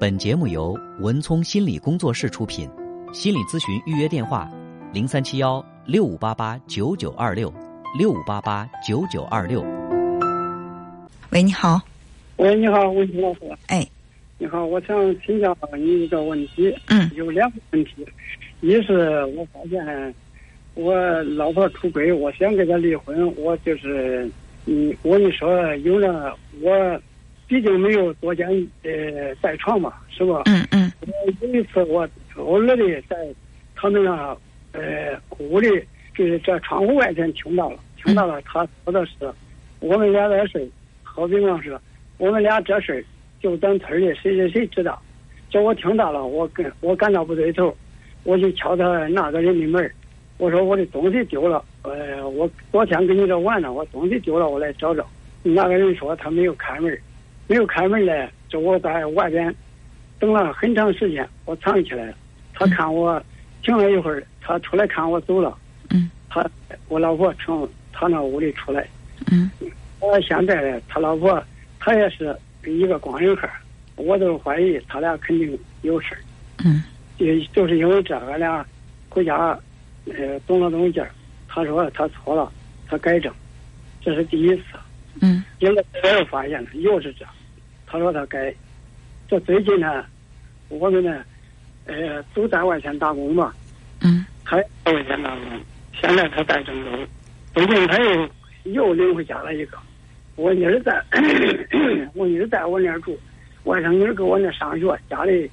本节目由文聪心理工作室出品，心理咨询预约电话：零三七幺六五八八九九二六六五八八九九二六。喂，你好。喂，你好，文清老师。哎，你好，我想请教你一个问题。嗯。有两个问题，一是我发现我老婆出轨，我想跟她离婚，我就是嗯，我跟你说有了我。毕竟没有多间呃带床嘛，是吧？嗯嗯。我有一次我偶尔的在他们那呃屋里，就是在窗户外边听到了，听到了他说的是，我们俩在睡，好比方说，我们俩这事就咱村里谁谁谁知道，叫我听到了，我跟我感到不对头，我就敲他那个人的门我说我的东西丢了，呃，我昨天跟你这玩了，我东西丢了，我来找找。那个人说他没有开门。没有开门来，就我在外边等了很长时间，我藏起来了。他看我停了一会儿，他出来看我走了。嗯。他我老婆从他那屋里出来。嗯。我现在呢，他老婆他也是一个光人汉，我都怀疑他俩肯定有事儿。嗯。就就是因为这，俺俩回家呃动了动劲儿。他说他错了，他改正，这是第一次。嗯。因为我又发现了，又是这。他说他该，这最近呢，我们呢，呃，都在外县打工嘛。嗯。他在外县打工，现在他在郑州，最近他又又领回家了一个。我妮儿在，我妮儿在我那儿住，外甥女儿搁我那上学，家里，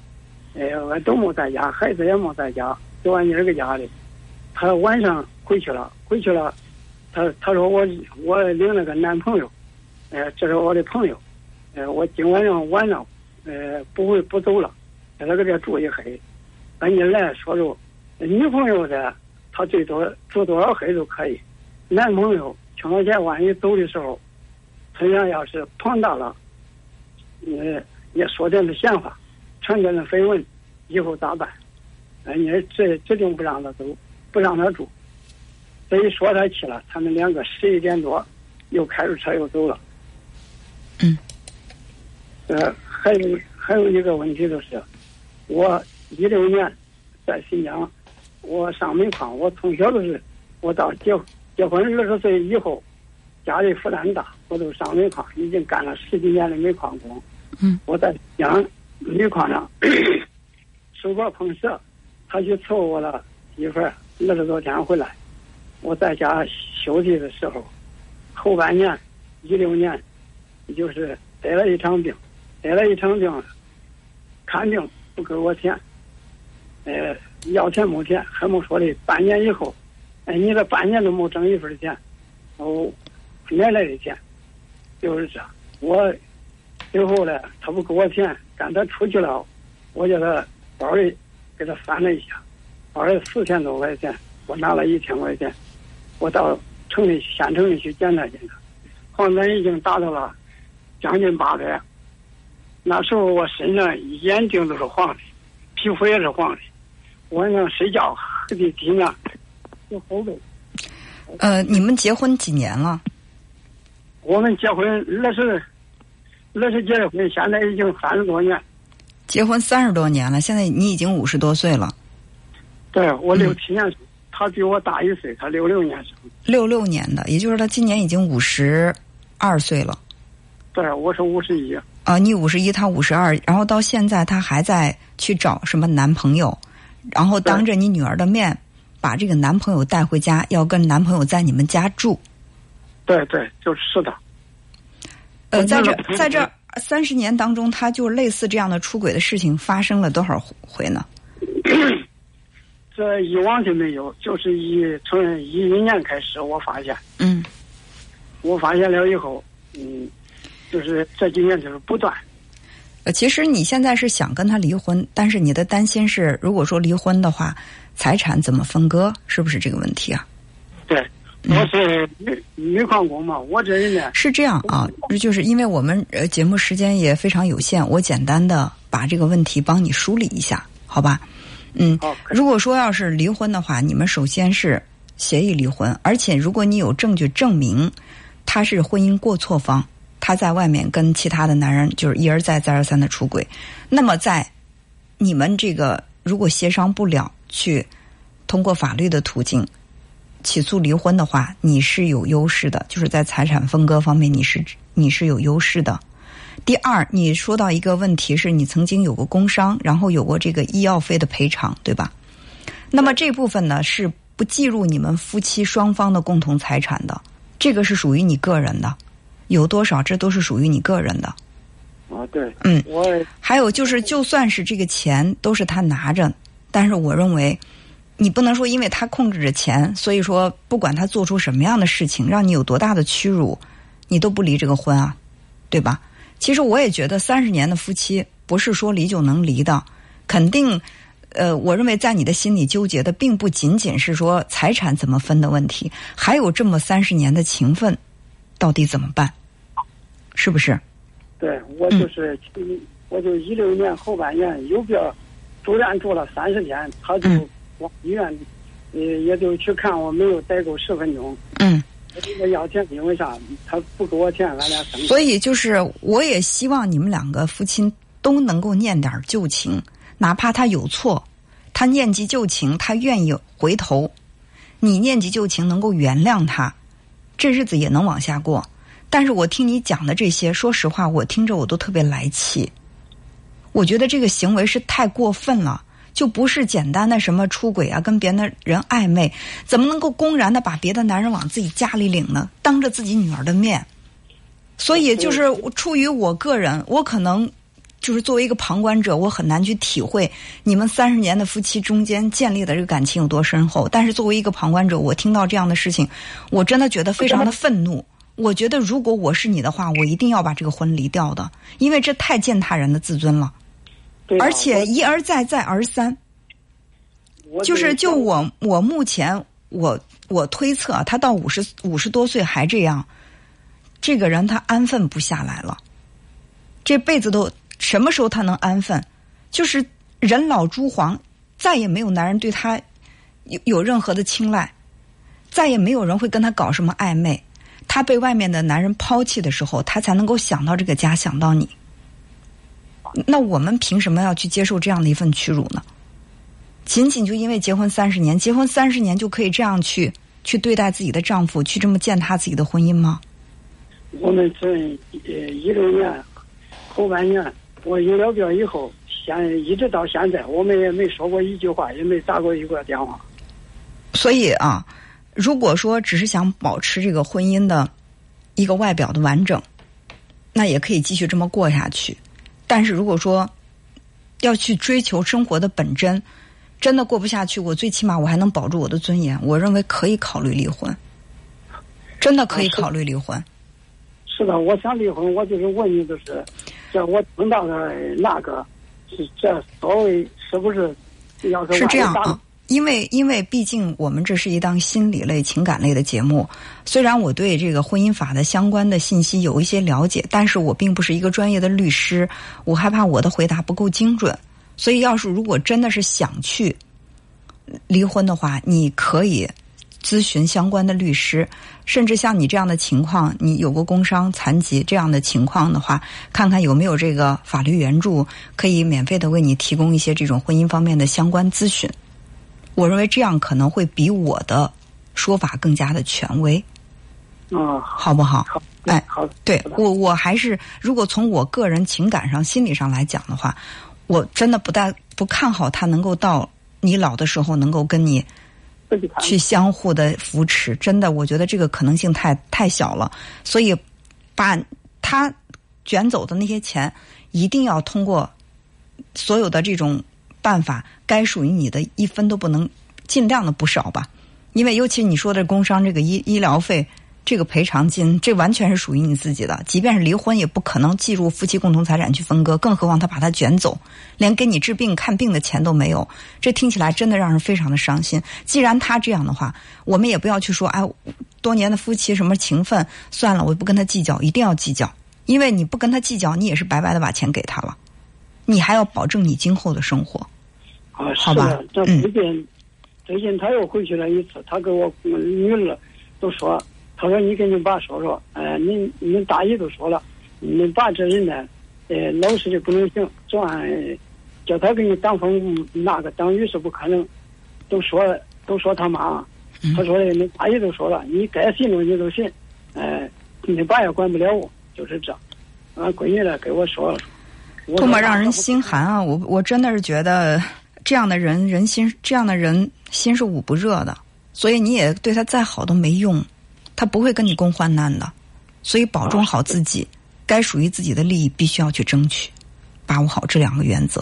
呃，我都没在家，孩子也没在家，就俺妮儿搁家里。他晚上回去了，回去了，他他说我我领了个男朋友，呃，这是我的朋友。呃，我今晚上晚上，呃，不会不走了，在他搁这住一黑。那你来说说，女朋友的，他最多住多少黑都可以。男朋友听到钱，万一走的时候，他想要是庞大了，呃，也说点的闲话，传点的绯闻，以后咋办？呃，你这指定不让他走，不让他住。这一说他去了，他们两个十一点多，又开着车又走了。嗯。呃，还有还有一个问题就是，我一六年在新疆，我上煤矿，我从小都是，我到结结婚二十岁以后，家里负担大，我都上煤矿，已经干了十几年的煤矿工。嗯。我在疆煤矿上手镯碰折，他去伺候我了媳妇儿二十多天回来，我在家休息的时候，后半年一六年，就是得了一场病。得了一场病，看病不给我钱，呃，要钱没钱，还没说的半年以后，哎，你这半年都没挣一分钱，哦，哪来的钱？就是这，我最后呢，他不给我钱，赶他出去了，我叫他包里给他翻了一下，包里四千多块钱，我拿了一千块钱，我到城里县城里去检查检查，黄疸已经达到了将近八百。那时候我身上眼睛都是黄的，皮肤也是黄的，晚上睡觉喝的地面有后背。呃，你们结婚几年了？我们结婚二十，二十结的婚，现在已经三十多年。结婚三十多年了，现在你已经五十多岁了。对，我六七年生，他比我大一岁，他六六年生。六六年的，也就是他今年已经五十二岁了。对，我是五十一。啊，你五十一，他五十二，然后到现在他还在去找什么男朋友，然后当着你女儿的面把这个男朋友带回家，要跟男朋友在你们家住。对对，就是的。呃，在这在这三十年当中，他就类似这样的出轨的事情发生了多少回呢？这以往就没有，就是一从一一年开始，我发现。嗯。我发现了以后，嗯。就是这几年就是不断。呃，其实你现在是想跟他离婚，但是你的担心是，如果说离婚的话，财产怎么分割？是不是这个问题啊？对，我是煤煤矿工嘛，我这人呢是这样啊，就是因为我们呃节目时间也非常有限，我简单的把这个问题帮你梳理一下，好吧？嗯，如果说要是离婚的话，你们首先是协议离婚，而且如果你有证据证明他是婚姻过错方。他在外面跟其他的男人就是一而再再而三的出轨，那么在你们这个如果协商不了，去通过法律的途径起诉离婚的话，你是有优势的，就是在财产分割方面你是你是有优势的。第二，你说到一个问题是你曾经有过工伤，然后有过这个医药费的赔偿，对吧？那么这部分呢是不计入你们夫妻双方的共同财产的，这个是属于你个人的，有多少这都是属于你个人的。啊，对，嗯，我还有就是，就算是这个钱都是他拿着，但是我认为，你不能说因为他控制着钱，所以说不管他做出什么样的事情，让你有多大的屈辱，你都不离这个婚啊，对吧？其实我也觉得三十年的夫妻不是说离就能离的，肯定，呃，我认为在你的心里纠结的并不仅仅是说财产怎么分的问题，还有这么三十年的情分，到底怎么办？是不是？对我就是，我就一六年后半年有病住院住了三十天，他就嗯往医院，呃，也就去看我，没有待够十分钟。嗯。我这个要钱，因为啥？他不给我钱，俺俩生气。所以就是，我也希望你们两个夫妻都能够念点旧情，哪怕他有错，他念及旧情，他愿意回头，你念及旧情，能够原谅他，这日子也能往下过。但是我听你讲的这些，说实话，我听着我都特别来气。我觉得这个行为是太过分了。就不是简单的什么出轨啊，跟别的人暧昧，怎么能够公然的把别的男人往自己家里领呢？当着自己女儿的面，所以就是出于我个人，我可能就是作为一个旁观者，我很难去体会你们三十年的夫妻中间建立的这个感情有多深厚。但是作为一个旁观者，我听到这样的事情，我真的觉得非常的愤怒。我觉得如果我是你的话，我一定要把这个婚离掉的，因为这太践踏人的自尊了。对啊而且一而再，再而三，就是就我我目前我我推测啊，他到五十五十多岁还这样，这个人他安分不下来了，这辈子都什么时候他能安分？就是人老珠黄，再也没有男人对他有有任何的青睐，再也没有人会跟他搞什么暧昧。他被外面的男人抛弃的时候，他才能够想到这个家，想到你。那我们凭什么要去接受这样的一份屈辱呢？仅仅就因为结婚三十年，结婚三十年就可以这样去去对待自己的丈夫，去这么践踏自己的婚姻吗？我们这呃一六年后半年，我有了病以后，现一直到现在，我们也没说过一句话，也没打过一个电话。所以啊，如果说只是想保持这个婚姻的一个外表的完整，那也可以继续这么过下去。但是如果说要去追求生活的本真，真的过不下去，我最起码我还能保住我的尊严，我认为可以考虑离婚，真的可以考虑离婚。是的，我想离婚，我就是问你，就是这我听到的那个，是这所谓是不是要是是这样啊，因为因为毕竟我们这是一档心理类、情感类的节目，虽然我对这个婚姻法的相关的信息有一些了解，但是我并不是一个专业的律师，我害怕我的回答不够精准，所以要是如果真的是想去离婚的话，你可以咨询相关的律师，甚至像你这样的情况，你有过工伤、残疾这样的情况的话，看看有没有这个法律援助，可以免费的为你提供一些这种婚姻方面的相关咨询。我认为这样可能会比我的说法更加的权威，啊，好不好？好，哎好，对我，我还是如果从我个人情感上、心理上来讲的话，我真的不大不看好他能够到你老的时候能够跟你去相互的扶持，真的，我觉得这个可能性太太小了。所以，把他卷走的那些钱，一定要通过所有的这种办法，该属于你的一分都不能，尽量的不少吧。因为尤其你说的工伤这个医医疗费。这个赔偿金，这完全是属于你自己的。即便是离婚，也不可能计入夫妻共同财产去分割，更何况他把它卷走，连给你治病看病的钱都没有。这听起来真的让人非常的伤心。既然他这样的话，我们也不要去说，哎，多年的夫妻什么情分，算了，我不跟他计较，一定要计较，因为你不跟他计较，你也是白白的把钱给他了，你还要保证你今后的生活。啊，好吧这嗯最近、最近他又回去了一次，他给我嗯女儿都说，他说你跟你爸说说，呃，你你们大姨都说了，你爸这人呢，呃，老实的不能行，昨晚叫他给你挡风那个挡雨是不可能，都说都说他妈，他说的你大姨都说了，你该信的你都信，呃，你爸也管不了我，就是这，俺闺女呢给我说了说，多么让人心寒啊！我我真的是觉得这样的人人心这样的人心是捂不热的，所以你也对他再好都没用，他不会跟你共患难的，所以保重好自己，该属于自己的利益必须要去争取，把握好这两个原则。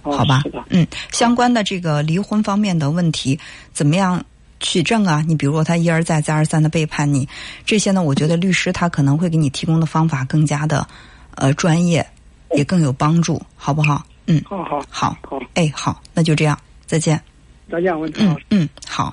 好吧，嗯，相关的这个离婚方面的问题，怎么样取证啊？你比如说他一而再、再而三的背叛你，这些呢，我觉得律师他可能会给你提供的方法更加的呃专业，也更有帮助，好不好？嗯，好好。好。好，哎，好，那就这样，再见。再见，文嗯嗯，好。